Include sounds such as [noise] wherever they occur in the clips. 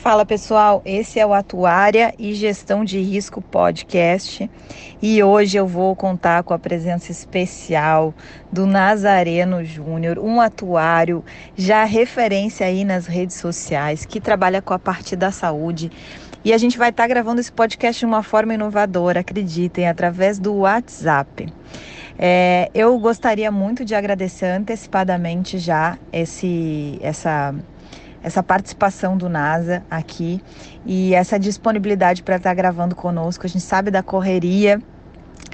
Fala pessoal, esse é o Atuária e Gestão de Risco Podcast. E hoje eu vou contar com a presença especial do Nazareno Júnior, um atuário já referência aí nas redes sociais que trabalha com a parte da saúde. E a gente vai estar tá gravando esse podcast de uma forma inovadora, acreditem, através do WhatsApp. É, eu gostaria muito de agradecer antecipadamente já esse, essa essa participação do NASA aqui e essa disponibilidade para estar tá gravando conosco. A gente sabe da correria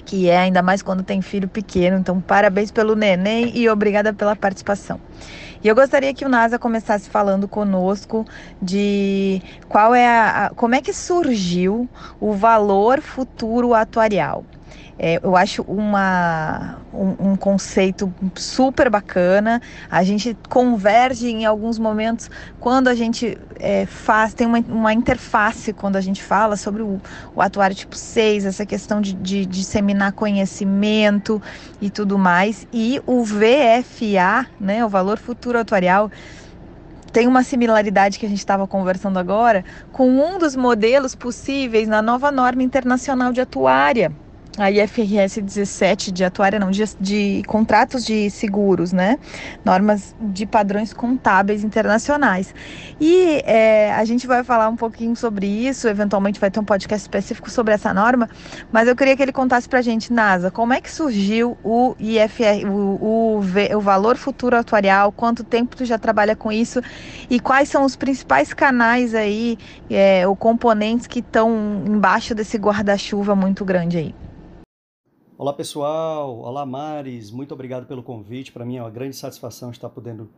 que é, ainda mais quando tem filho pequeno. Então, parabéns pelo neném e obrigada pela participação. E eu gostaria que o NASA começasse falando conosco de qual é a, como é que surgiu o valor futuro atuarial. É, eu acho uma, um, um, conceito super bacana. A gente converge em alguns momentos quando a gente é, faz, tem uma, uma, interface quando a gente fala sobre o, o atuário tipo 6, essa questão de, de, de disseminar conhecimento e tudo mais. E o VFA, né, o valor futuro atuarial, tem uma similaridade que a gente estava conversando agora com um dos modelos possíveis na nova norma internacional de atuária a IFRS 17 de atuária, não, de, de, contratos de seguros, né? Normas de padrões contábeis internacionais. E é, a gente vai falar um pouquinho sobre isso, eventualmente vai ter um podcast específico sobre essa norma, mas eu queria que ele contasse pra gente, NASA, como é que surgiu o IFR, o, o, o valor futuro atuarial, quanto tempo tu já trabalha com isso e quais são os principais canais aí, é, ou componentes que estão embaixo desse guarda-chuva muito grande aí. Olá pessoal, olá Mares, muito obrigado pelo convite. Para mim é uma grande satisfação estar podendo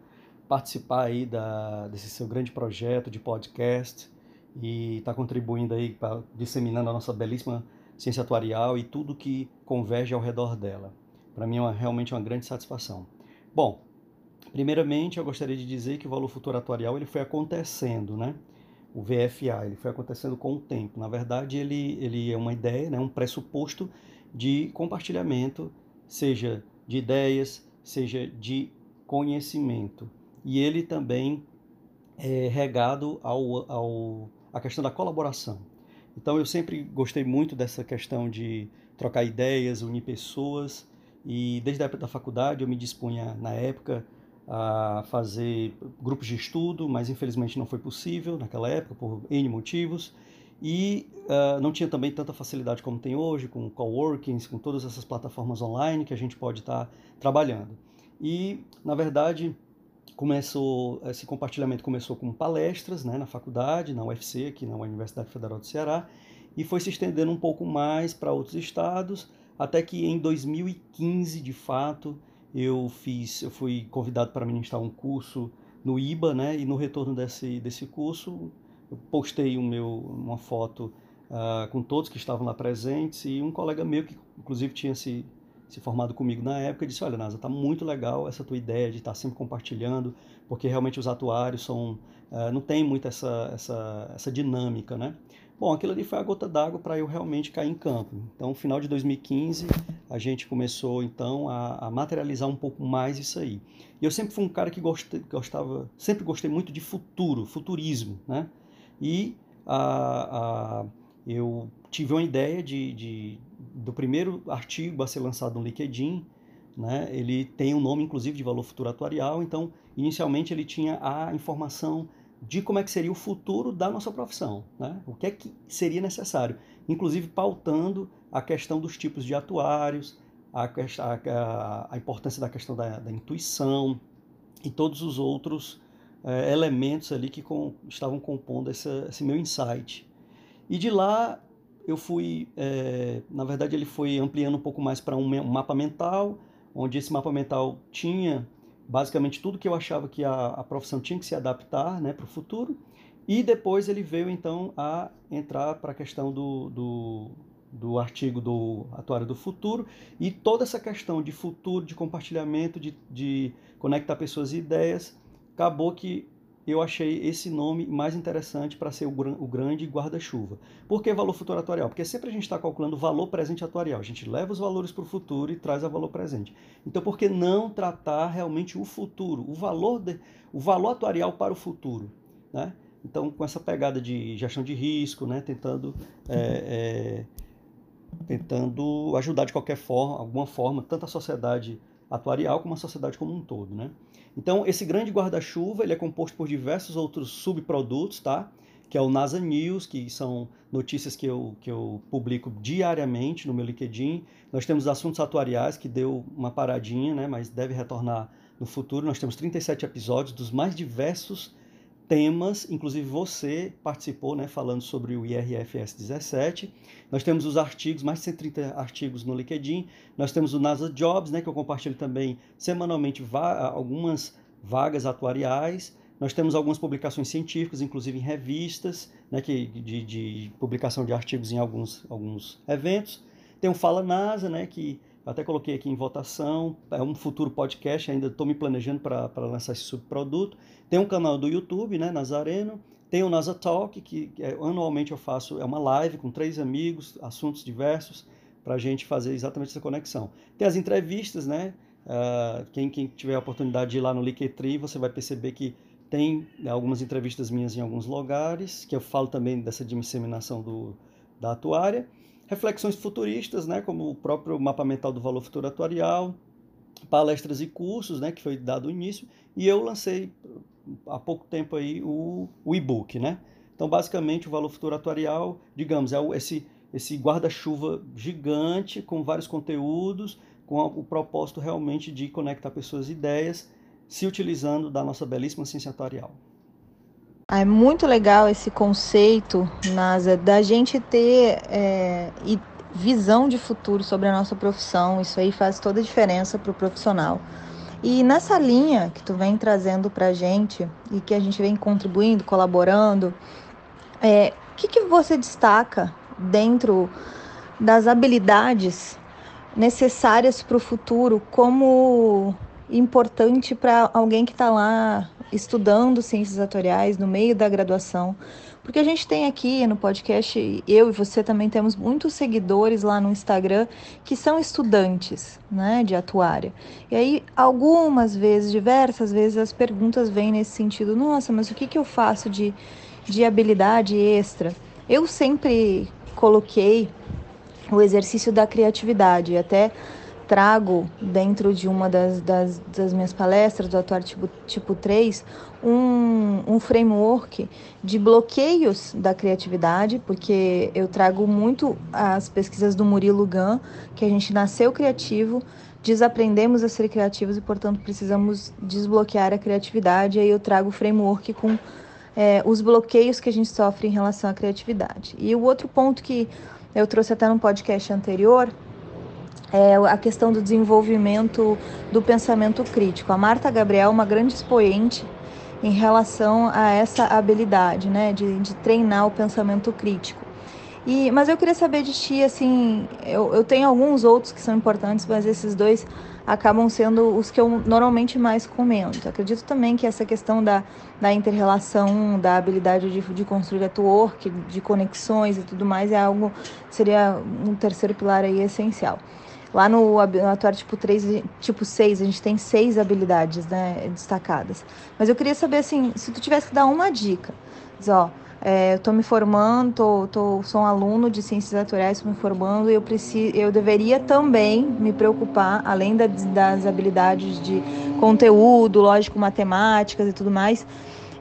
participar aí da, desse seu grande projeto de podcast e estar tá contribuindo aí para disseminando a nossa belíssima ciência atuarial e tudo que converge ao redor dela. Para mim é uma, realmente uma grande satisfação. Bom, primeiramente eu gostaria de dizer que o valor futuro atuarial ele foi acontecendo, né? O VFA ele foi acontecendo com o tempo. Na verdade ele ele é uma ideia, né? Um pressuposto de compartilhamento, seja de ideias, seja de conhecimento. E ele também é regado ao, ao, à questão da colaboração. Então eu sempre gostei muito dessa questão de trocar ideias, unir pessoas, e desde a época da faculdade eu me dispunha, na época, a fazer grupos de estudo, mas infelizmente não foi possível naquela época, por N motivos e uh, não tinha também tanta facilidade como tem hoje, com coworkings, com todas essas plataformas online que a gente pode estar tá trabalhando. E, na verdade, começou esse compartilhamento começou com palestras né, na faculdade, na UFC, aqui na Universidade Federal do Ceará, e foi se estendendo um pouco mais para outros estados, até que em 2015, de fato, eu fiz, eu fui convidado para ministrar um curso no IBA, né, e no retorno desse, desse curso eu postei o meu, uma foto uh, com todos que estavam lá presentes e um colega meu, que inclusive tinha se, se formado comigo na época, disse: Olha, Nasa, está muito legal essa tua ideia de estar tá sempre compartilhando, porque realmente os atuários são, uh, não tem muito essa, essa, essa dinâmica, né? Bom, aquilo ali foi a gota d'água para eu realmente cair em campo. Então, final de 2015, a gente começou então a, a, materializar um pouco mais isso aí. E eu sempre fui um cara que gostava, sempre gostei muito de futuro, futurismo, né? E eu tive uma ideia de, de, do primeiro artigo a ser lançado no LinkedIn, né? ele tem um nome inclusive de valor futuro atuarial, então inicialmente ele tinha a informação de como é que seria o futuro da nossa profissão, né? o que é que seria necessário, inclusive pautando a questão dos tipos de atuários, a, a, a importância da questão da, da intuição e todos os outros é, elementos ali que com, estavam compondo essa, esse meu insight. E de lá eu fui, é, na verdade, ele foi ampliando um pouco mais para um, mapa mental, onde esse mapa mental tinha basicamente tudo que eu achava que a, a profissão tinha que se adaptar né, para o futuro. E depois ele veio então a entrar para a questão do, do, do artigo do Atuário do Futuro e toda essa questão de futuro, de compartilhamento, de, de conectar pessoas e ideias acabou que eu achei esse nome mais interessante para ser o, o grande guarda-chuva. Por que valor futuro atuarial? Porque sempre a gente está calculando valor presente atuarial. A gente leva os valores para o futuro e traz a valor presente. Então, por que não tratar realmente o futuro, o valor, de, o valor atuarial para o futuro? Né? Então, com essa pegada de gestão de risco, né? tentando, é, é, tentando ajudar de qualquer forma, alguma forma, tanto a sociedade atuarial como a sociedade como um todo. Né? Então, esse grande guarda-chuva ele é composto por diversos outros subprodutos, tá? que é o NASA News, que são notícias que eu, que eu publico diariamente no meu LinkedIn. Nós temos assuntos atuariais, que deu uma paradinha, né, mas deve retornar no futuro. Nós temos 37 episódios dos mais diversos temas, inclusive você participou, né, falando sobre o IRFS 17. Nós temos os artigos, mais de 130 artigos no LinkedIn. Nós temos o NASA Jobs, né, que eu compartilho também semanalmente algumas vagas atuariais. Nós temos algumas publicações científicas, inclusive em revistas, né, que, de, de publicação de artigos em alguns, alguns eventos. Tem o Fala NASA, né, que até coloquei aqui em votação, é um futuro podcast, ainda estou me planejando para lançar esse subproduto. Tem um canal do YouTube, né, Nazareno. Tem o NASA Talk, que é, anualmente eu faço, é uma live com três amigos, assuntos diversos, para a gente fazer exatamente essa conexão. Tem as entrevistas, né? Uh, quem, quem tiver a oportunidade de ir lá no Linktree, você vai perceber que tem algumas entrevistas minhas em alguns lugares, que eu falo também dessa disseminação do, da atuária. Reflexões futuristas, né, como o próprio mapa mental do valor futuro atuarial, palestras e cursos, né, que foi dado início, e eu lancei há pouco tempo aí o, o e-book, né? Então, basicamente, o valor futuro atuarial, digamos, é esse, esse guarda-chuva gigante com vários conteúdos, com o propósito realmente de conectar pessoas e ideias se utilizando da nossa belíssima ciência atuarial. É muito legal esse conceito, Nasa, da gente ter é, visão de futuro sobre a nossa profissão. Isso aí faz toda a diferença para o profissional. E nessa linha que tu vem trazendo para a gente e que a gente vem contribuindo, colaborando, é, o que, que você destaca dentro das habilidades necessárias para o futuro como importante para alguém que está lá estudando ciências atuariais no meio da graduação, porque a gente tem aqui no podcast, eu e você também temos muitos seguidores lá no Instagram que são estudantes, né, de atuária. E aí algumas vezes, diversas vezes as perguntas vêm nesse sentido: "Nossa, mas o que que eu faço de de habilidade extra?" Eu sempre coloquei o exercício da criatividade, até trago dentro de uma das, das, das minhas palestras do Atuar Tipo, tipo 3 um, um framework de bloqueios da criatividade, porque eu trago muito as pesquisas do Murilo Gun, que a gente nasceu criativo, desaprendemos a ser criativos e, portanto, precisamos desbloquear a criatividade. E aí eu trago o framework com é, os bloqueios que a gente sofre em relação à criatividade. E o outro ponto que eu trouxe até no podcast anterior é, a questão do desenvolvimento do pensamento crítico. A Marta Gabriel é uma grande expoente em relação a essa habilidade, né, de, de treinar o pensamento crítico. E, mas eu queria saber de ti, assim, eu, eu tenho alguns outros que são importantes, mas esses dois acabam sendo os que eu normalmente mais comento. Acredito também que essa questão da, da inter-relação, da habilidade de, de construir network, de conexões e tudo mais, é algo, seria um terceiro pilar aí essencial. Lá no atuário tipo 3, tipo 6, a gente tem seis habilidades né, destacadas. Mas eu queria saber, assim, se tu tivesse que dar uma dica. Diz, ó, é, eu tô me formando, tô, tô, sou um aluno de ciências naturais, estou me formando e eu, preciso, eu deveria também me preocupar, além da, das habilidades de conteúdo, lógico, matemáticas e tudo mais,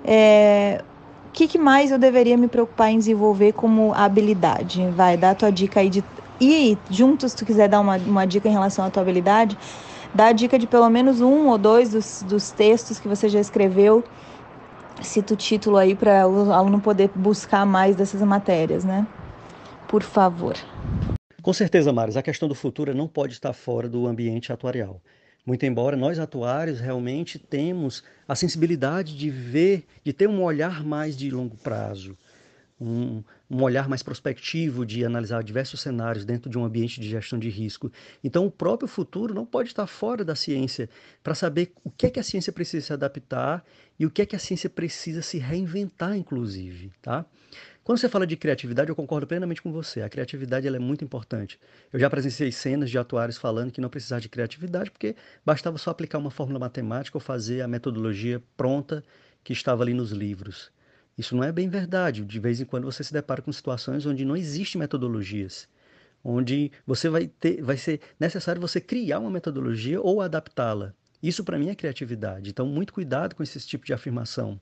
é, o que, que, mais eu deveria me preocupar em desenvolver como habilidade? Vai, dá a tua dica aí de e juntos, se tu quiser dar uma, uma dica em relação à tua habilidade, dá a dica de pelo menos um ou dois dos, dos textos que você já escreveu. Cita o título aí para o aluno poder buscar mais dessas matérias, né? Por favor. Com certeza, Maris, a questão do futuro não pode estar fora do ambiente atuarial. Muito embora nós atuários realmente temos a sensibilidade de ver, de ter um olhar mais de longo prazo, um, um olhar mais prospectivo de analisar diversos cenários dentro de um ambiente de gestão de risco. Então, o próprio futuro não pode estar fora da ciência para saber o que é que a ciência precisa se adaptar e o que é que a ciência precisa se reinventar, inclusive, tá? Quando você fala de criatividade, eu concordo plenamente com você. A criatividade ela é muito importante. Eu já presenciei cenas de atuários falando que não precisava de criatividade porque bastava só aplicar uma fórmula matemática ou fazer a metodologia pronta que estava ali nos livros. Isso não é bem verdade. De vez em quando você se depara com situações onde não existem metodologias, onde você vai ter, vai ser necessário você criar uma metodologia ou adaptá-la. Isso para mim é criatividade. Então, muito cuidado com esse tipo de afirmação.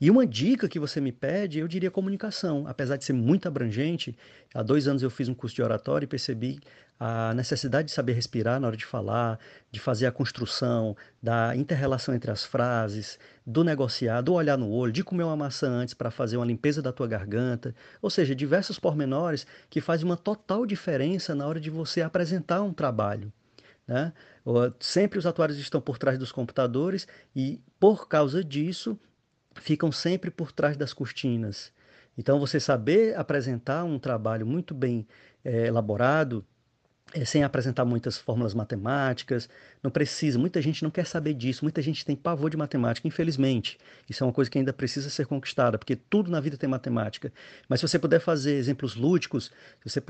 E uma dica que você me pede, eu diria comunicação. Apesar de ser muito abrangente, há dois anos eu fiz um curso de oratório e percebi a necessidade de saber respirar na hora de falar, de fazer a construção, da interrelação entre as frases, do negociar, do olhar no olho, de comer uma maçã antes para fazer uma limpeza da tua garganta. Ou seja, diversos pormenores que fazem uma total diferença na hora de você apresentar um trabalho. Né? Sempre os atuários estão por trás dos computadores e, por causa disso, ficam sempre por trás das cortinas. Então, você saber apresentar um trabalho muito bem é, elaborado, é, sem apresentar muitas fórmulas matemáticas, não precisa. Muita gente não quer saber disso, muita gente tem pavor de matemática, infelizmente. Isso é uma coisa que ainda precisa ser conquistada, porque tudo na vida tem matemática. Mas se você puder fazer exemplos lúdicos, se você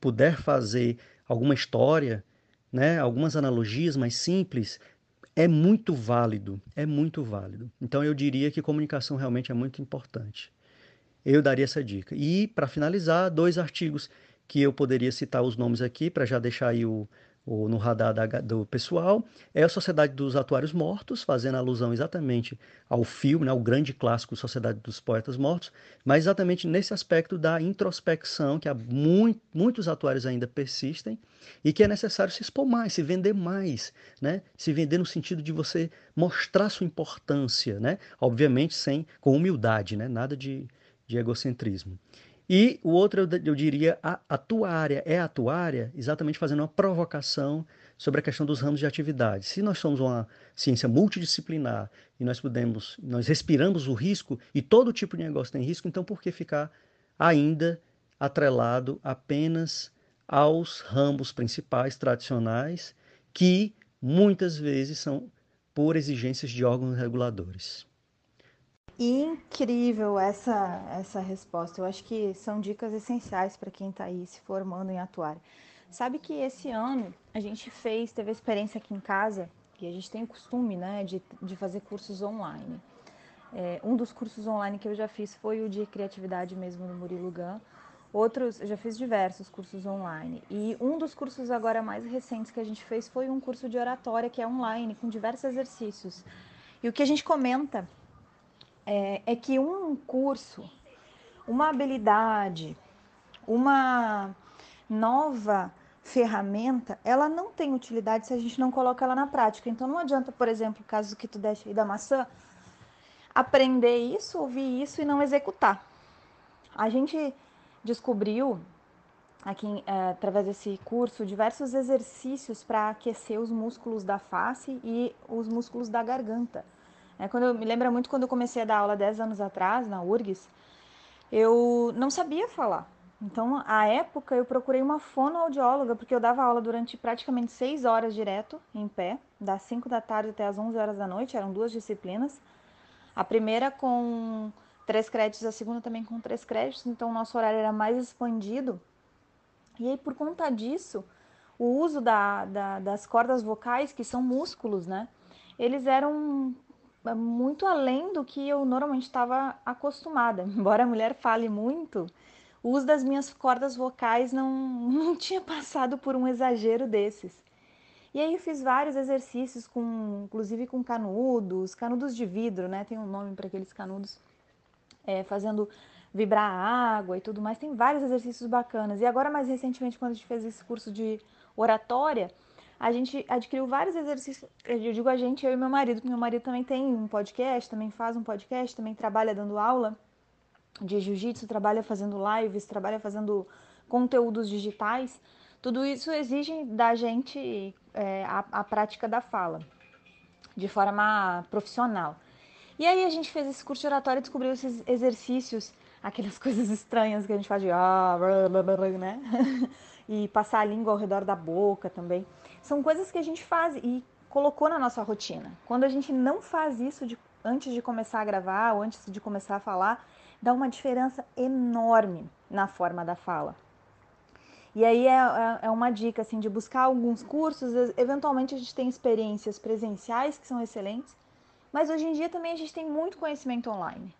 puder fazer alguma história, né, algumas analogias mais simples, é muito válido, é muito válido. Então eu diria que comunicação realmente é muito importante. Eu daria essa dica. E para finalizar, dois artigos que eu poderia citar os nomes aqui para já deixar aí o, ou no radar da, do pessoal, é a Sociedade dos Atuários Mortos, fazendo alusão exatamente ao filme, né, ao grande clássico Sociedade dos Poetas Mortos, mas exatamente nesse aspecto da introspecção, que há muito, muitos atuários ainda persistem, e que é necessário se expor mais, se vender mais, né? se vender no sentido de você mostrar sua importância, né? obviamente sem, com humildade, né? nada de, de egocentrismo. E o outro, eu, diria, a atuária. É atuária exatamente fazendo uma provocação sobre a questão dos ramos de atividade. Se nós somos uma ciência multidisciplinar e nós podemos, nós respiramos o risco e todo tipo de negócio tem risco, então por que ficar ainda atrelado apenas aos ramos principais tradicionais que muitas vezes são por exigências de órgãos reguladores? Incrível essa, essa resposta. Eu acho que são dicas essenciais para quem está aí se formando em atuária. Sabe que esse ano a gente fez, teve a experiência aqui em casa, e a gente tem o costume né, de, de fazer cursos online. É, um dos cursos online que eu já fiz foi o de criatividade mesmo no Murilo Gun. Outros, eu já fiz diversos cursos online. E um dos cursos agora mais recentes que a gente fez foi um curso de oratória que é online, com diversos exercícios. E o que a gente comenta é, é que um curso, uma habilidade, uma nova ferramenta, ela não tem utilidade se a gente não coloca ela na prática. Então não adianta, por exemplo, o caso que tu deixa aí da maçã, aprender isso, ouvir isso e não executar. A gente descobriu aqui é, através desse curso diversos exercícios para aquecer os músculos da face e os músculos da garganta. É, quando eu, me lembra muito quando eu comecei a dar aula 10 anos atrás, na URGS, eu não sabia falar. Então, à época, eu procurei uma fonoaudióloga, porque eu dava aula durante praticamente 6 horas direto, em pé, das 5 da tarde até as 11 horas da noite, eram duas disciplinas. A primeira com três créditos, a segunda também com três créditos, então o nosso horário era mais expandido. E aí, por conta disso, o uso da, da, das cordas vocais, que são músculos, né? Eles eram muito além do que eu normalmente estava acostumada. [laughs] Embora a mulher fale muito, o uso das minhas cordas vocais não, [laughs] não tinha passado por um exagero desses. E aí eu fiz vários exercícios, com, inclusive com canudos, canudos de vidro, né? Tem um nome para aqueles canudos, é, fazendo vibrar a água e tudo mais. Tem vários exercícios bacanas. E agora, mais recentemente, quando a gente fez esse curso de oratória, a gente adquiriu vários exercícios. Eu digo a gente, eu e meu marido, porque meu marido também tem um podcast, também faz um podcast, também trabalha dando aula de jiu-jitsu, trabalha fazendo lives, trabalha fazendo conteúdos digitais. Tudo isso exige da gente é, a, a prática da fala de forma profissional. E aí a gente fez esse curso de oratória e descobriu esses exercícios, aquelas [laughs] coisas estranhas que a gente faz de ah, blá, blá, blá, né? [laughs] e passar a língua ao redor da boca também. São coisas que a gente faz e colocou na nossa rotina. Quando a gente não faz isso de, antes de começar a gravar ou antes de começar a falar, dá uma diferença enorme na forma da fala. E aí é, é, é uma dica assim de buscar alguns cursos. Eventualmente a gente tem experiências presenciais que são excelentes, mas hoje em dia também a gente tem muito conhecimento online.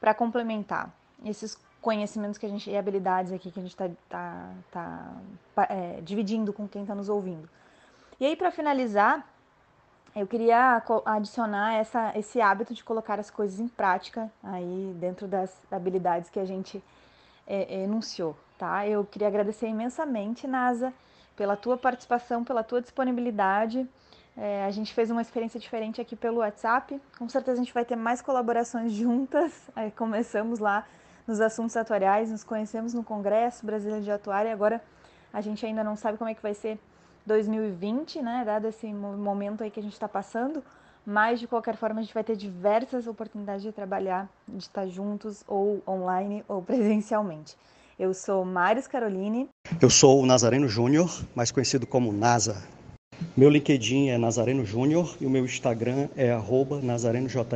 para complementar esses conhecimentos que a gente e habilidades aqui que a gente está tá, tá, é, dividindo com quem está nos ouvindo. E aí, para finalizar, eu queria adicionar essa, esse hábito de colocar as coisas em prática aí dentro das habilidades que a gente é, enunciou, tá? Eu queria agradecer imensamente, NASA, pela tua participação, pela tua disponibilidade. É, a gente fez uma experiência diferente aqui pelo WhatsApp. Com certeza a gente vai ter mais colaborações [laughs] juntas. Começamos lá nos assuntos atuariais, nos conhecemos no Congresso Brasileiro de Atuária. Agora a gente ainda não sabe como é que vai ser 2020, né? Dado esse momento aí que a gente está passando. Mas de qualquer forma a gente vai ter diversas oportunidades de trabalhar, de estar juntos, ou online ou presencialmente. Eu sou Maris Caroline. Eu sou o Nazareno Júnior, mais conhecido como NASA. Meu LinkedIn é Nazareno Júnior e o meu Instagram é nazarenojr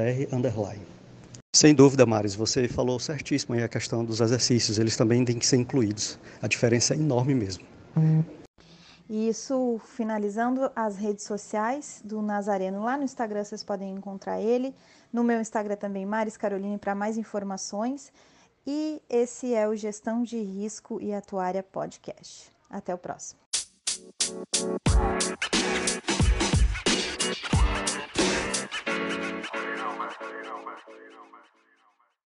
Sem dúvida, Maris, você falou certíssimo aí a questão dos exercícios, eles também têm que ser incluídos. A diferença é enorme mesmo. E isso, finalizando as redes sociais do Nazareno, lá no Instagram vocês podem encontrar ele. No meu Instagram também, Maris Caroline, para mais informações. E esse é o Gestão de Risco e Atuária Podcast. Até o próximo.